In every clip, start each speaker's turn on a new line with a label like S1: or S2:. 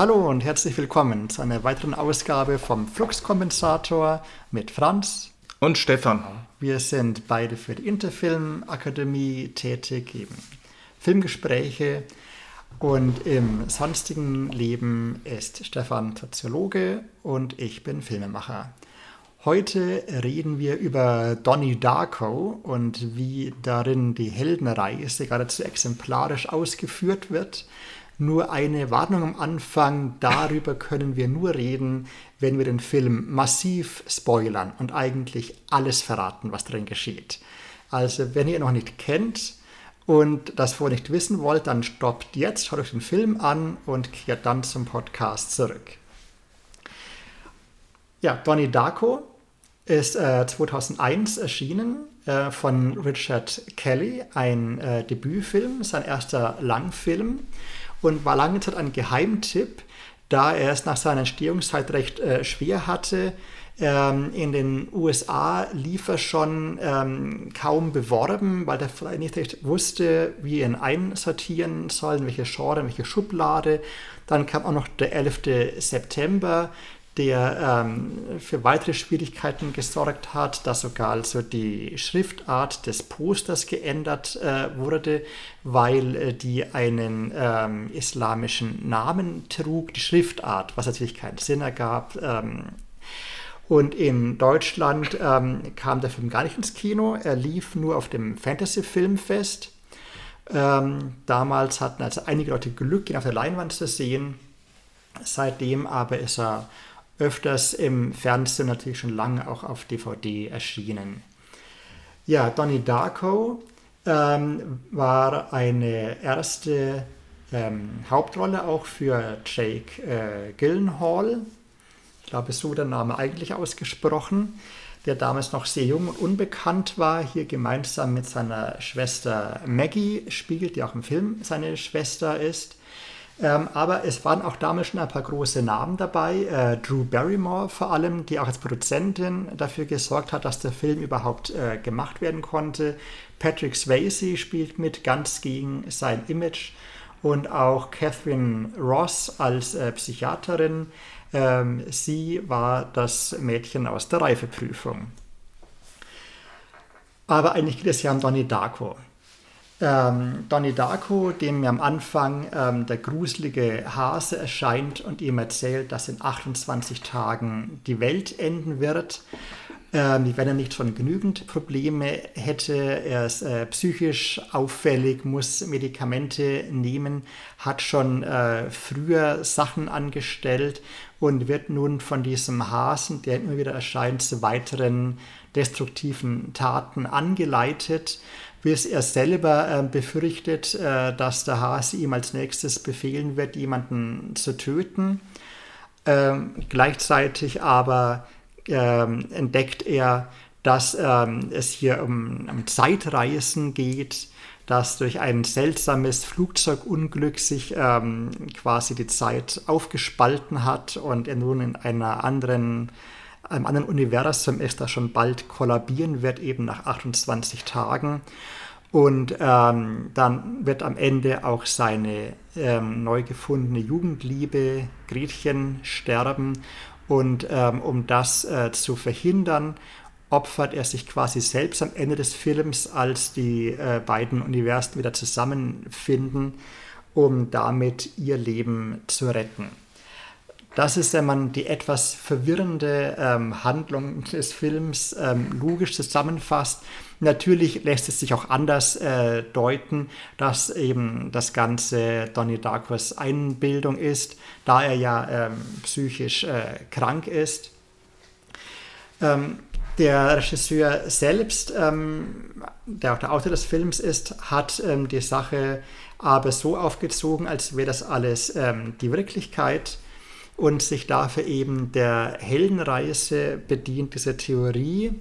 S1: Hallo und herzlich willkommen zu einer weiteren Ausgabe vom Fluxkompensator mit Franz
S2: und Stefan.
S1: Wir sind beide für die Interfilm Akademie tätig, geben Filmgespräche und im sonstigen Leben ist Stefan Soziologe und ich bin Filmemacher. Heute reden wir über Donnie Darko und wie darin die Heldenreise geradezu exemplarisch ausgeführt wird. Nur eine Warnung am Anfang, darüber können wir nur reden, wenn wir den Film massiv spoilern und eigentlich alles verraten, was darin geschieht. Also wenn ihr ihn noch nicht kennt, und das vorher nicht wissen wollt, dann stoppt jetzt, schaut euch den Film an und kehrt dann zum Podcast zurück. Ja, Donnie Darko ist äh, 2001 erschienen äh, von Richard Kelly, ein äh, Debütfilm, sein erster Langfilm und war lange Zeit ein Geheimtipp, da er es nach seiner Entstehungszeit recht äh, schwer hatte, ähm, in den USA lief er schon ähm, kaum beworben, weil der vielleicht nicht recht wusste, wie er ihn einsortieren soll, welche Genre, welche Schublade. Dann kam auch noch der 11. September, der ähm, für weitere Schwierigkeiten gesorgt hat, dass sogar also die Schriftart des Posters geändert äh, wurde, weil äh, die einen ähm, islamischen Namen trug, die Schriftart, was natürlich keinen Sinn ergab. Ähm, und in Deutschland ähm, kam der Film gar nicht ins Kino. Er lief nur auf dem Fantasy Filmfest. Ähm, damals hatten also einige Leute Glück, ihn auf der Leinwand zu sehen. Seitdem aber ist er öfters im Fernsehen natürlich schon lange auch auf DVD erschienen. Ja, Donnie Darko ähm, war eine erste ähm, Hauptrolle auch für Jake äh, Gyllenhaal, ich glaube, so der Name eigentlich ausgesprochen, der damals noch sehr jung und unbekannt war, hier gemeinsam mit seiner Schwester Maggie spielt, die auch im Film seine Schwester ist. Ähm, aber es waren auch damals schon ein paar große Namen dabei. Äh, Drew Barrymore vor allem, die auch als Produzentin dafür gesorgt hat, dass der Film überhaupt äh, gemacht werden konnte. Patrick Swayze spielt mit, ganz gegen sein Image. Und auch Catherine Ross als äh, Psychiaterin. Ähm, sie war das Mädchen aus der Reifeprüfung. Aber eigentlich geht es ja um Donnie Darko. Ähm, Donnie Darko, dem am Anfang ähm, der gruselige Hase erscheint und ihm erzählt, dass in 28 Tagen die Welt enden wird. Ähm, wenn er nicht schon genügend Probleme hätte, er ist äh, psychisch auffällig, muss Medikamente nehmen, hat schon äh, früher Sachen angestellt und wird nun von diesem Hasen, der immer wieder erscheint, zu weiteren destruktiven Taten angeleitet, bis er selber äh, befürchtet, äh, dass der Hase ihm als nächstes befehlen wird, jemanden zu töten. Ähm, gleichzeitig aber ähm, entdeckt er, dass ähm, es hier um, um, Zeitreisen geht, dass durch ein seltsames Flugzeugunglück sich ähm, quasi die Zeit aufgespalten hat und er nun in einer anderen, einem anderen Universum ist, das schon bald kollabieren wird, eben nach 28 Tagen. Und ähm, dann wird am Ende auch seine ähm, neu gefundene Jugendliebe Gretchen sterben und ähm, um das äh, zu verhindern, opfert er sich quasi selbst am Ende des Films, als die äh, beiden Universen wieder zusammenfinden, um damit ihr Leben zu retten. Das ist, wenn man die etwas verwirrende ähm, Handlung des Films ähm, logisch zusammenfasst. Natürlich lässt es sich auch anders äh, deuten, dass eben das Ganze Donnie Darkos Einbildung ist, da er ja ähm, psychisch äh, krank ist. Ähm, der Regisseur selbst, ähm, der auch der Autor des Films ist, hat ähm, die Sache aber so aufgezogen, als wäre das alles die Wirklichkeit und sich dafür eben der Heldenreise bedient, diese Theorie,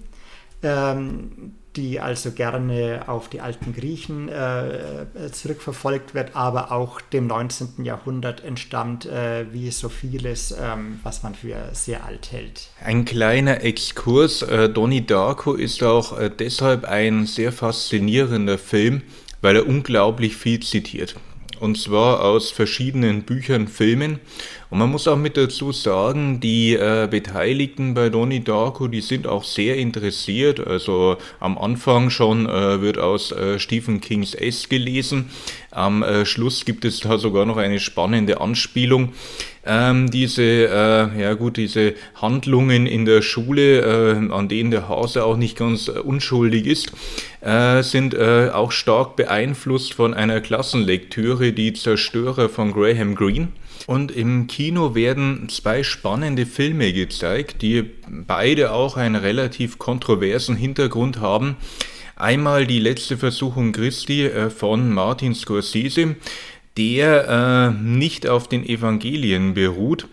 S1: ähm, die also gerne auf die alten Griechen äh, zurückverfolgt wird, aber auch dem 19. Jahrhundert entstammt, äh, wie so vieles, ähm, was man für sehr alt hält.
S2: Ein kleiner Exkurs. Äh, Donnie Darko ist auch äh, deshalb ein sehr faszinierender Film, weil er unglaublich viel zitiert. Und zwar aus verschiedenen Büchern, Filmen. Und man muss auch mit dazu sagen, die äh, Beteiligten bei Donnie Darko, die sind auch sehr interessiert. Also am Anfang schon äh, wird aus äh, Stephen Kings S gelesen. Am äh, Schluss gibt es da sogar noch eine spannende Anspielung. Ähm, diese, äh, ja gut, diese Handlungen in der Schule, äh, an denen der Hase auch nicht ganz unschuldig ist, sind auch stark beeinflusst von einer Klassenlektüre, die Zerstörer von Graham Greene. Und im Kino werden zwei spannende Filme gezeigt, die beide auch einen relativ kontroversen Hintergrund haben. Einmal die letzte Versuchung Christi äh, von Martin Scorsese, der äh, nicht auf den Evangelien beruht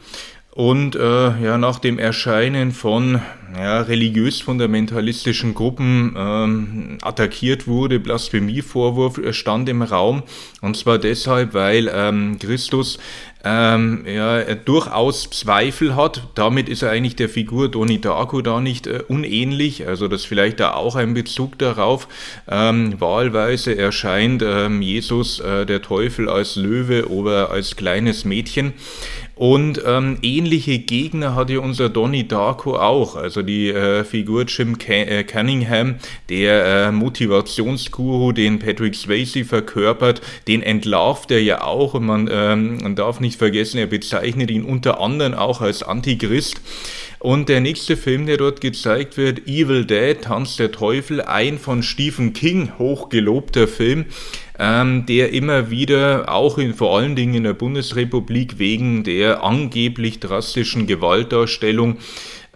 S2: und äh, ja, nach dem Erscheinen von ja, religiös-fundamentalistischen Gruppen ähm, attackiert wurde, Blasphemievorwurf stand im Raum. Und zwar deshalb, weil ähm, Christus ähm, ja, durchaus Zweifel hat. Damit ist er eigentlich der Figur Donnie Darko da nicht äh, unähnlich. Also das vielleicht da auch ein Bezug darauf. Ähm, wahlweise erscheint ähm, Jesus, äh, der Teufel, als Löwe oder als kleines Mädchen. Und ähm, ähnliche Gegner hat ja unser Donnie Darko auch. Also die äh, Figur Jim äh, Cunningham, der äh, Motivationsguru, den Patrick Swayze verkörpert, den entlarvt er ja auch. Und man, ähm, man darf nicht vergessen, er bezeichnet ihn unter anderem auch als Antichrist. Und der nächste Film, der dort gezeigt wird, Evil Dead, Tanz der Teufel, ein von Stephen King hochgelobter Film, ähm, der immer wieder auch in, vor allen Dingen in der Bundesrepublik wegen der angeblich drastischen Gewaltdarstellung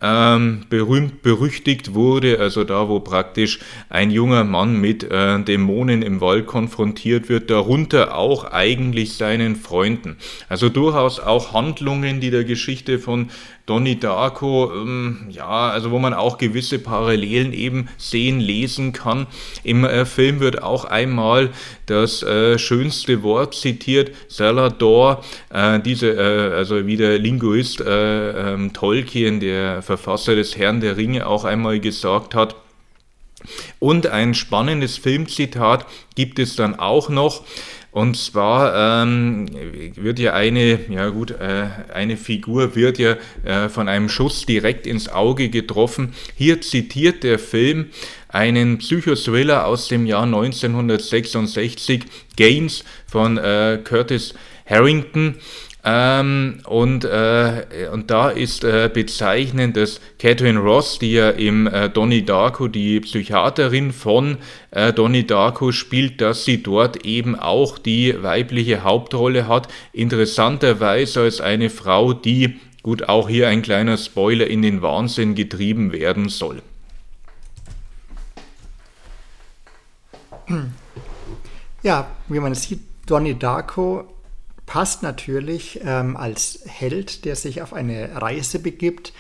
S2: ähm, berühmt berüchtigt wurde, also da, wo praktisch ein junger Mann mit äh, Dämonen im Wald konfrontiert wird, darunter auch eigentlich seinen Freunden. Also durchaus auch Handlungen, die der Geschichte von Donnie Darko, ähm, ja, also wo man auch gewisse Parallelen eben sehen, lesen kann. Im äh, Film wird auch einmal das äh, schönste Wort zitiert, Salador, äh, diese, äh, also wie der Linguist äh, ähm, Tolkien, der Verfasser des Herrn der Ringe, auch einmal gesagt hat. Und ein spannendes Filmzitat gibt es dann auch noch. Und zwar ähm, wird ja eine, ja gut, äh, eine Figur wird ja äh, von einem Schuss direkt ins Auge getroffen. Hier zitiert der Film einen Psychothriller aus dem Jahr 1966, Gaines von äh, Curtis Harrington. Ähm, und, äh, und da ist äh, bezeichnend, dass Catherine Ross, die ja im äh, Donnie Darko die Psychiaterin von äh, Donnie Darko spielt, dass sie dort eben auch die weibliche Hauptrolle hat. Interessanterweise als eine Frau, die, gut, auch hier ein kleiner Spoiler, in den Wahnsinn getrieben werden soll.
S1: Ja, wie man sieht, Donnie Darko passt natürlich ähm, als Held, der sich auf eine Reise begibt.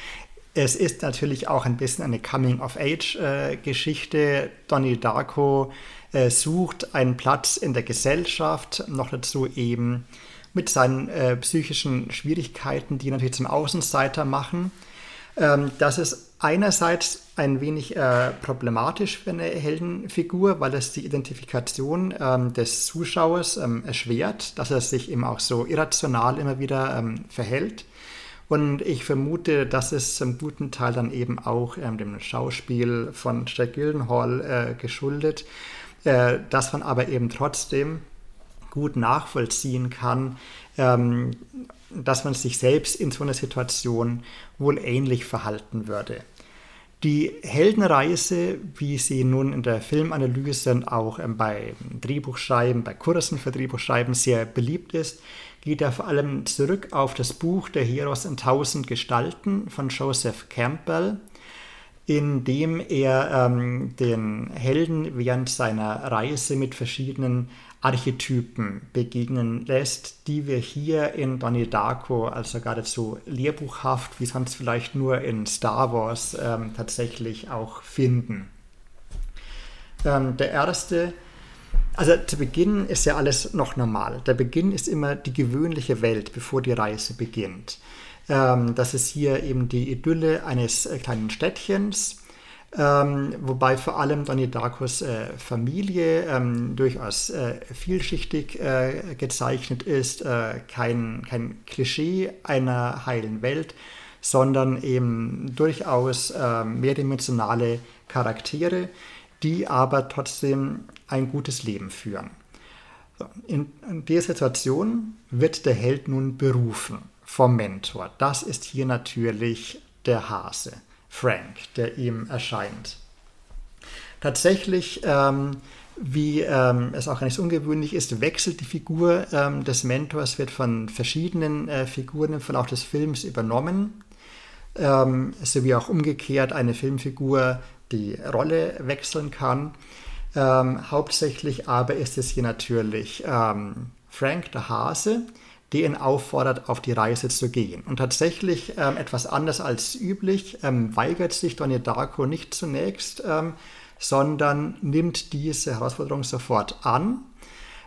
S1: Es ist natürlich auch ein bisschen eine Coming-of-Age-Geschichte. Äh, Donnie Darko äh, sucht einen Platz in der Gesellschaft, noch dazu eben mit seinen äh, psychischen Schwierigkeiten, die natürlich zum Außenseiter machen. Ähm, das ist einerseits ein wenig äh, problematisch für eine Heldenfigur, weil es die Identifikation ähm, des Zuschauers ähm, erschwert, dass er sich eben auch so irrational immer wieder ähm, verhält. Und ich vermute, dass es zum guten Teil dann eben auch ähm, dem Schauspiel von Jack Gyllenhaal äh, geschuldet, äh, dass man aber eben trotzdem gut nachvollziehen kann, ähm, dass man sich selbst in so einer Situation wohl ähnlich verhalten würde. Die Heldenreise, wie sie nun in der Filmanalyse und auch ähm, bei Drehbuchschreiben, bei Kursen für Drehbuchschreiben sehr beliebt ist, geht ja vor allem zurück auf das Buch Der Heroes in tausend Gestalten von Joseph Campbell, in dem er ähm, den Helden während seiner Reise mit verschiedenen Archetypen begegnen lässt, die wir hier in Donnie Darko also geradezu lehrbuchhaft, wie sonst vielleicht nur in Star Wars ähm, tatsächlich auch finden. Ähm, der erste, also zu Beginn ist ja alles noch normal. Der Beginn ist immer die gewöhnliche Welt, bevor die Reise beginnt. Ähm, das ist hier eben die Idylle eines äh, kleinen Städtchens ähm, wobei vor allem Donnie Darkos äh, Familie ähm, durchaus äh, vielschichtig äh, gezeichnet ist, äh, kein, kein Klischee einer heilen Welt, sondern eben durchaus äh, mehrdimensionale Charaktere, die aber trotzdem ein gutes Leben führen. In der Situation wird der Held nun berufen vom Mentor. Das ist hier natürlich der Hase. Frank, der ihm erscheint. Tatsächlich, ähm, wie ähm, es auch nicht ungewöhnlich ist, wechselt die Figur ähm, des Mentors, wird von verschiedenen äh, Figuren im Verlauf des Films übernommen, ähm, sowie auch umgekehrt eine Filmfigur die Rolle wechseln kann. Ähm, hauptsächlich aber ist es hier natürlich ähm, Frank der Hase, die ihn auffordert, auf die Reise zu gehen. Und tatsächlich ähm, etwas anders als üblich ähm, weigert sich Donnie Darko nicht zunächst, ähm, sondern nimmt diese Herausforderung sofort an.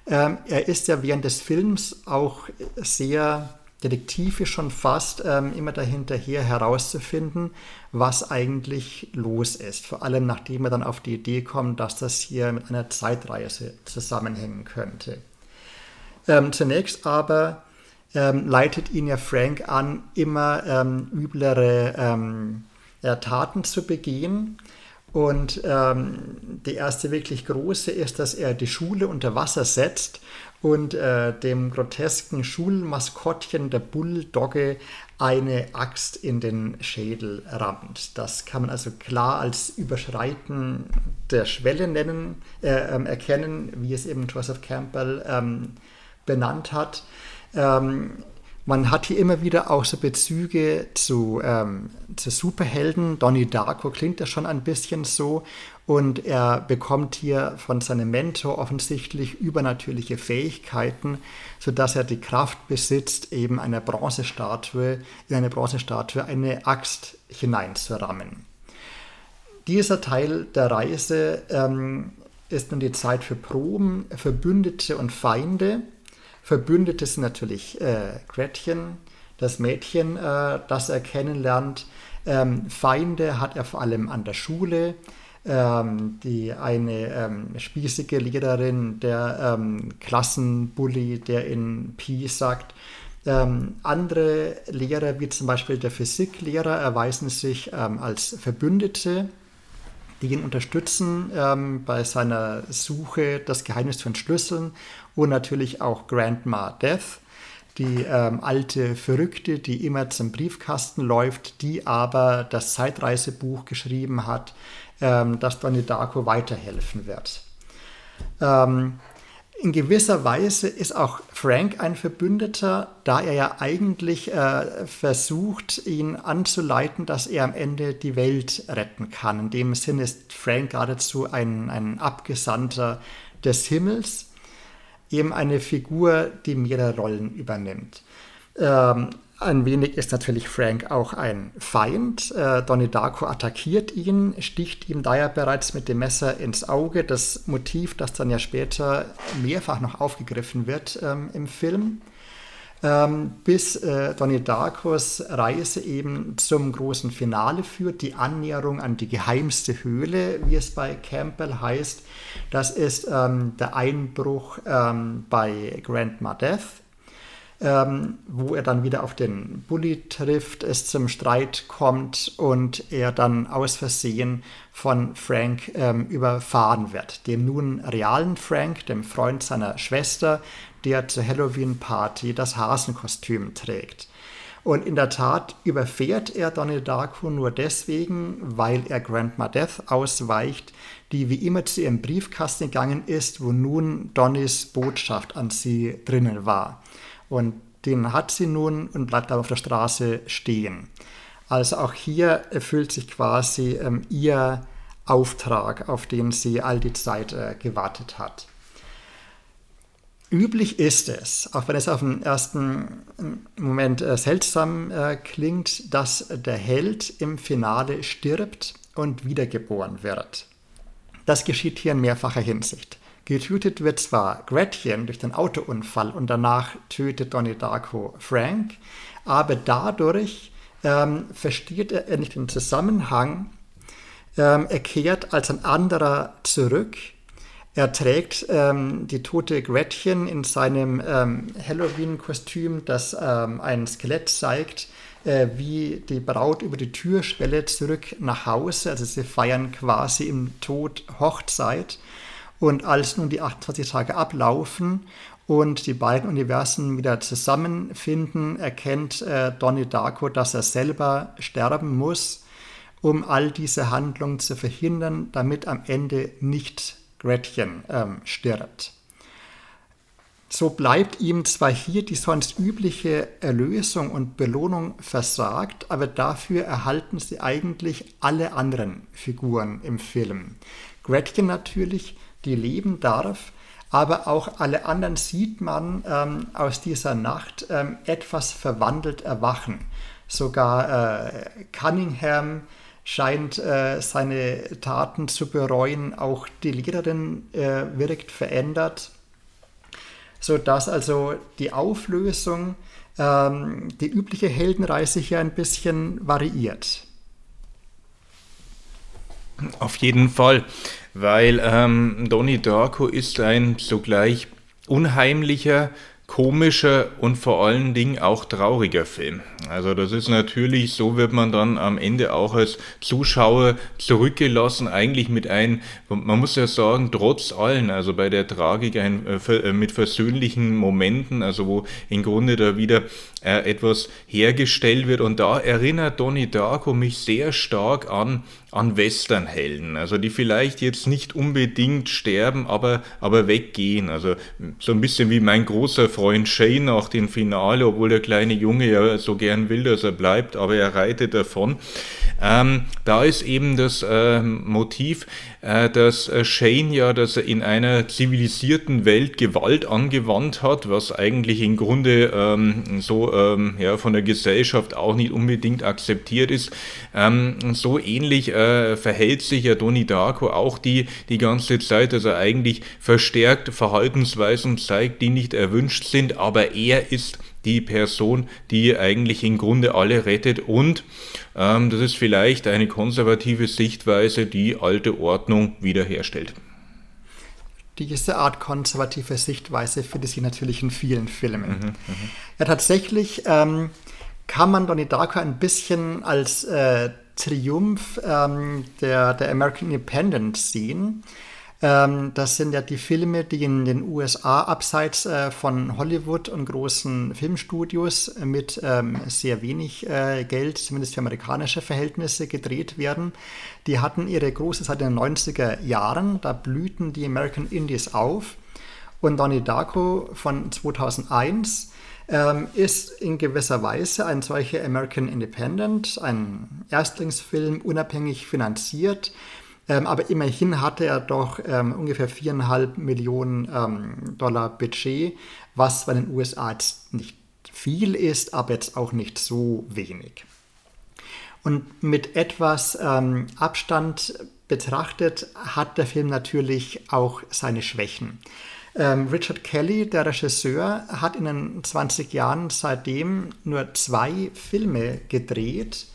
S1: Ähm, er ist ja während des Films auch sehr detektivisch schon fast ähm, immer dahinterher herauszufinden, was eigentlich los ist. Vor allem nachdem er dann auf die Idee kommt, dass das hier mit einer Zeitreise zusammenhängen könnte. Ähm, zunächst aber ähm, leitet ihn ja Frank an, immer ähm, üblere ähm, ja, Taten zu begehen. Und ähm, die erste wirklich große ist, dass er die Schule unter Wasser setzt und äh, dem grotesken Schulmaskottchen der Bulldogge eine Axt in den Schädel rammt. Das kann man also klar als Überschreiten der Schwelle nennen, äh, äh, erkennen, wie es eben Joseph Campbell ähm, benannt hat. Ähm, man hat hier immer wieder auch so Bezüge zu, ähm, zu Superhelden. Donnie Darko klingt ja schon ein bisschen so. Und er bekommt hier von seinem Mentor offensichtlich übernatürliche Fähigkeiten, sodass er die Kraft besitzt, eben eine Bronzestatue, in eine Bronzestatue eine Axt hineinzurammen. Dieser Teil der Reise ähm, ist nun die Zeit für Proben, Verbündete und Feinde. Verbündete sind natürlich äh, Gretchen, das Mädchen, äh, das er kennenlernt. Ähm, Feinde hat er vor allem an der Schule. Ähm, die eine ähm, spießige Lehrerin, der ähm, Klassenbully, der in Pi sagt. Ähm, andere Lehrer, wie zum Beispiel der Physiklehrer, erweisen sich ähm, als Verbündete, die ihn unterstützen ähm, bei seiner Suche, das Geheimnis zu entschlüsseln und natürlich auch Grandma Death, die ähm, alte Verrückte, die immer zum Briefkasten läuft, die aber das Zeitreisebuch geschrieben hat, ähm, das Donnie Darko weiterhelfen wird. Ähm, in gewisser Weise ist auch Frank ein Verbündeter, da er ja eigentlich äh, versucht, ihn anzuleiten, dass er am Ende die Welt retten kann. In dem Sinn ist Frank geradezu ein, ein Abgesandter des Himmels eben eine Figur, die mehrere Rollen übernimmt. Ähm, ein wenig ist natürlich Frank auch ein Feind. Äh, Donnie Darko attackiert ihn, sticht ihm daher bereits mit dem Messer ins Auge. Das Motiv, das dann ja später mehrfach noch aufgegriffen wird ähm, im Film. Ähm, bis äh, Donnie Darkos Reise eben zum großen Finale führt, die Annäherung an die geheimste Höhle, wie es bei Campbell heißt. Das ist ähm, der Einbruch ähm, bei Grandma Death, ähm, wo er dann wieder auf den Bully trifft, es zum Streit kommt und er dann aus Versehen von Frank ähm, überfahren wird, dem nun realen Frank, dem Freund seiner Schwester, der zur Halloween-Party das Hasenkostüm trägt. Und in der Tat überfährt er Donnie Darko nur deswegen, weil er Grandma Death ausweicht, die wie immer zu ihrem Briefkasten gegangen ist, wo nun Donnys Botschaft an sie drinnen war. Und den hat sie nun und bleibt aber auf der Straße stehen. Also auch hier erfüllt sich quasi ähm, ihr Auftrag, auf den sie all die Zeit äh, gewartet hat. Üblich ist es, auch wenn es auf den ersten Moment äh, seltsam äh, klingt, dass der Held im Finale stirbt und wiedergeboren wird. Das geschieht hier in mehrfacher Hinsicht. Getötet wird zwar Gretchen durch den Autounfall und danach tötet Donnie Darko Frank, aber dadurch ähm, versteht er nicht den Zusammenhang Ähm, er kehrt als ein anderer zurück. Er trägt ähm, die tote Gretchen in seinem ähm, Halloween-Kostüm, das ähm, ein Skelett zeigt, äh, wie die Braut über die Türschwelle zurück nach Hause. Also sie feiern quasi im Tod Hochzeit. Und als nun die 28 Tage ablaufen und die beiden Universen wieder zusammenfinden, erkennt äh, Donnie Darko, dass er selber sterben muss, um all diese Handlungen zu verhindern, damit am Ende nicht Gretchen ähm, stirbt. So bleibt ihm zwar hier die sonst übliche Erlösung und Belohnung versagt, aber dafür erhalten sie eigentlich alle anderen Figuren im Film. Gretchen natürlich, die leben darf, aber auch alle anderen sieht man ähm, aus dieser Nacht ähm, etwas verwandelt erwachen. Sogar äh, Cunningham scheint äh, seine Taten zu bereuen, auch die Lehrerin äh, wirkt verändert, sodass also die Auflösung, ähm, die übliche Heldenreise hier ein bisschen variiert.
S2: Auf jeden Fall weil ähm, Donnie Darko ist ein sogleich unheimlicher, komischer und vor allen Dingen auch trauriger Film. Also das ist natürlich, so wird man dann am Ende auch als Zuschauer zurückgelassen, eigentlich mit ein, man muss ja sagen, trotz allen, also bei der Tragik ein, äh, äh mit versöhnlichen Momenten, also wo im Grunde da wieder äh, etwas hergestellt wird und da erinnert Donnie Darko mich sehr stark an an Westernhelden, also die vielleicht jetzt nicht unbedingt sterben, aber, aber weggehen. Also so ein bisschen wie mein großer Freund Shane nach dem Finale, obwohl der kleine Junge ja so gern will, dass er bleibt, aber er reitet davon. Ähm, da ist eben das äh, Motiv, dass äh, Shane ja, dass er in einer zivilisierten Welt Gewalt angewandt hat, was eigentlich im Grunde ähm, so ähm, ja, von der Gesellschaft auch nicht unbedingt akzeptiert ist. Ähm, so ähnlich äh, äh, verhält sich ja Donnie Darko auch die, die ganze Zeit, dass er eigentlich verstärkt Verhaltensweisen zeigt, die nicht erwünscht sind, aber er ist die Person, die eigentlich im Grunde alle rettet und ähm, das ist vielleicht eine konservative Sichtweise, die alte Ordnung wiederherstellt.
S1: Diese Art konservative Sichtweise findet sich natürlich in vielen Filmen. Mhm, mh. Ja, tatsächlich ähm, kann man Donnie Darko ein bisschen als äh, Triumph ähm, der, der American Independence sehen. Ähm, das sind ja die Filme, die in den USA abseits äh, von Hollywood und großen Filmstudios mit ähm, sehr wenig äh, Geld, zumindest für amerikanische Verhältnisse, gedreht werden. Die hatten ihre große Zeit in den 90er Jahren. Da blühten die American Indies auf. Und Donnie Darko von 2001 ähm, ist in gewisser Weise ein solcher American Independent, ein Erstlingsfilm, unabhängig finanziert. Ähm, aber immerhin hatte er doch ähm, ungefähr viereinhalb Millionen ähm, Dollar Budget, was bei den USA jetzt nicht viel ist, aber jetzt auch nicht so wenig. Und mit etwas ähm, Abstand betrachtet hat der Film natürlich auch seine Schwächen. Ähm, Richard Kelly, der Regisseur, hat in den 20 Jahren seitdem nur zwei Filme gedreht,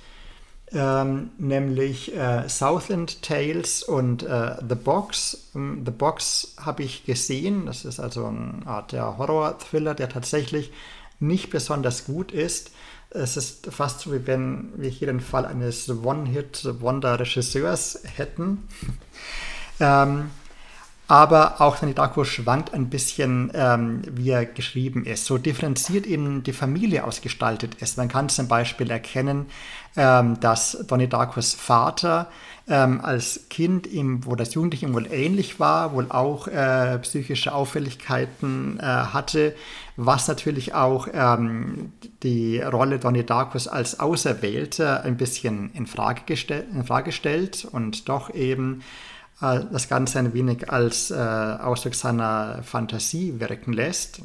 S1: ähm, nämlich äh, Southland Tales und äh, The Box. Ähm, The Box habe ich gesehen, das ist also eine Art der Horror-Thriller, der tatsächlich nicht besonders gut ist. Es ist fast so, wie wenn wir hier den Fall eines One-Hit-Wonder-Regisseurs hätten. ähm, aber auch Danny Darko schwankt ein bisschen, ähm, wie er geschrieben ist. So differenziert eben die Familie ausgestaltet ist. Man kann zum Beispiel erkennen, ähm, dass Donnie Darkos Vater ähm, als Kind, ihm, wo das Jugendliche ihm wohl ähnlich war, wohl auch äh, psychische Auffälligkeiten äh, hatte, was natürlich auch ähm, die Rolle Donnie Darkos als Auserwählter ein bisschen in Frage, in Frage stellt und doch eben das Ganze ein wenig als äh, Ausdruck seiner Fantasie wirken lässt.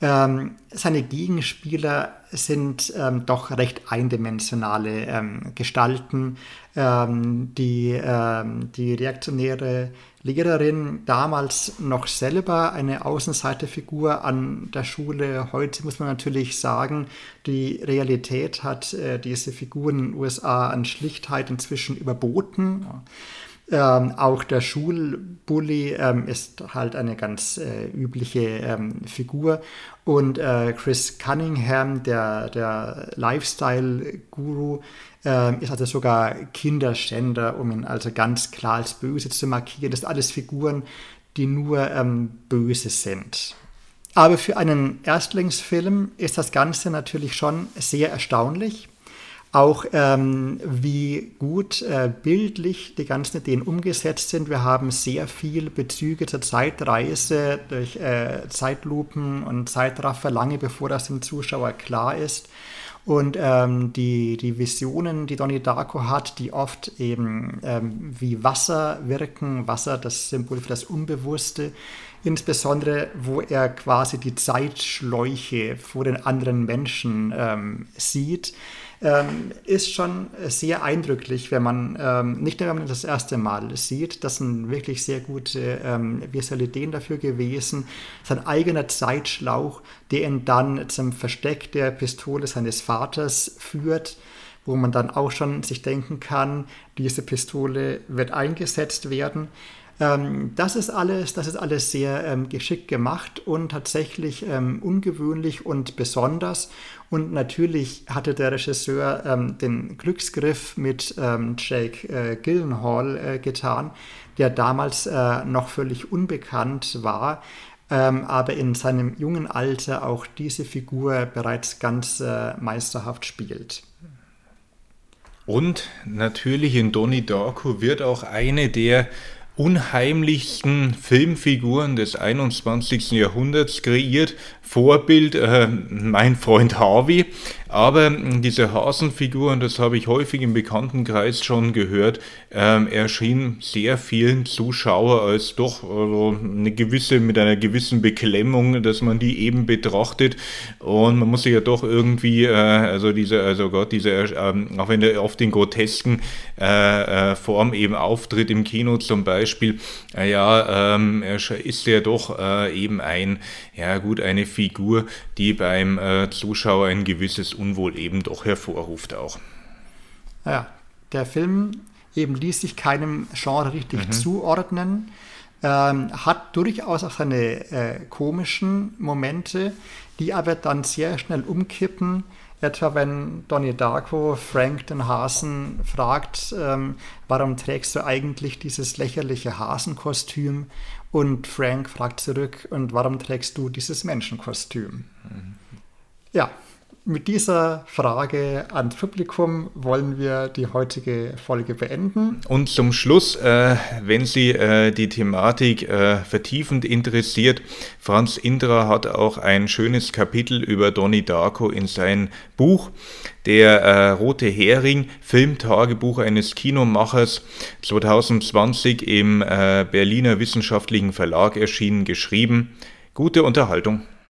S1: Ähm, seine Gegenspieler sind ähm, doch recht eindimensionale ähm, Gestalten. Ähm, die, ähm, die reaktionäre Lehrerin, damals noch selber eine Außenseiterfigur an der Schule. Heute muss man natürlich sagen, die Realität hat äh, diese Figuren in den USA an Schlichtheit inzwischen überboten. Ähm, auch der Schulbully ähm, ist halt eine ganz äh, übliche ähm, Figur. Und äh, Chris Cunningham, der, der Lifestyle-Guru, äh, ist also sogar Kinderschänder, um ihn also ganz klar als böse zu markieren. Das sind alles Figuren, die nur ähm, böse sind. Aber für einen Erstlingsfilm ist das Ganze natürlich schon sehr erstaunlich auch ähm, wie gut äh, bildlich die ganzen Ideen umgesetzt sind. Wir haben sehr viel Bezüge zur Zeitreise durch äh, Zeitlupen und Zeitraffer, lange bevor das dem Zuschauer klar ist. Und ähm, die, die Visionen, die Donnie Darko hat, die oft eben ähm, wie Wasser wirken, Wasser, das Symbol für das Unbewusste, insbesondere wo er quasi die Zeitschläuche vor den anderen Menschen ähm, sieht ähm, ist schon sehr eindrücklich, wenn man, ähm, nicht nur wenn man das erste Mal sieht, das sind wirklich sehr gute ähm, visuelle Ideen dafür gewesen, sein eigener Zeitschlauch, der ihn dann zum Versteck der Pistole seines Vaters führt, wo man dann auch schon sich denken kann, diese Pistole wird eingesetzt werden. Ähm, das ist alles, das ist alles sehr ähm, geschickt gemacht und tatsächlich ähm, ungewöhnlich und besonders. Und natürlich hatte der Regisseur ähm, den Glücksgriff mit ähm, Jake äh, Gyllenhaal äh, getan, der damals äh, noch völlig unbekannt war. Ähm, aber in seinem jungen Alter auch diese Figur bereits ganz äh, meisterhaft spielt.
S2: Und natürlich in Donnie Darko wird auch eine der unheimlichsten Filmfiguren des 21. Jahrhunderts kreiert. Vorbild äh, mein Freund Harvey, aber diese Hasenfiguren, das habe ich häufig im Bekanntenkreis schon gehört, ähm, erschien sehr vielen Zuschauer als doch also eine gewisse, mit einer gewissen Beklemmung, dass man die eben betrachtet. Und man muss sich ja doch irgendwie, äh, also diese, also Gott, diese, äh, auch wenn der oft in grotesken äh, äh, Form eben auftritt im Kino zum Beispiel, äh, ja, ähm, ist er doch äh, eben ein, ja gut, eine Figur, die beim Zuschauer ein gewisses Unwohl eben doch hervorruft auch.
S1: Ja, der Film eben ließ sich keinem Genre richtig mhm. zuordnen, ähm, hat durchaus auch seine äh, komischen Momente, die aber dann sehr schnell umkippen. Etwa wenn Donnie Darko Frank den Hasen fragt, ähm, warum trägst du eigentlich dieses lächerliche Hasenkostüm? Und Frank fragt zurück, und warum trägst du dieses Menschenkostüm? Mhm. Ja, mit dieser Frage ans Publikum wollen wir die heutige Folge beenden.
S2: Und zum Schluss, äh, wenn Sie äh, die Thematik äh, vertiefend interessiert, Franz Indra hat auch ein schönes Kapitel über Donnie Darko in sein Buch, der äh, Rote Hering, Filmtagebuch eines Kinomachers, 2020 im äh, Berliner Wissenschaftlichen Verlag erschienen, geschrieben. Gute Unterhaltung.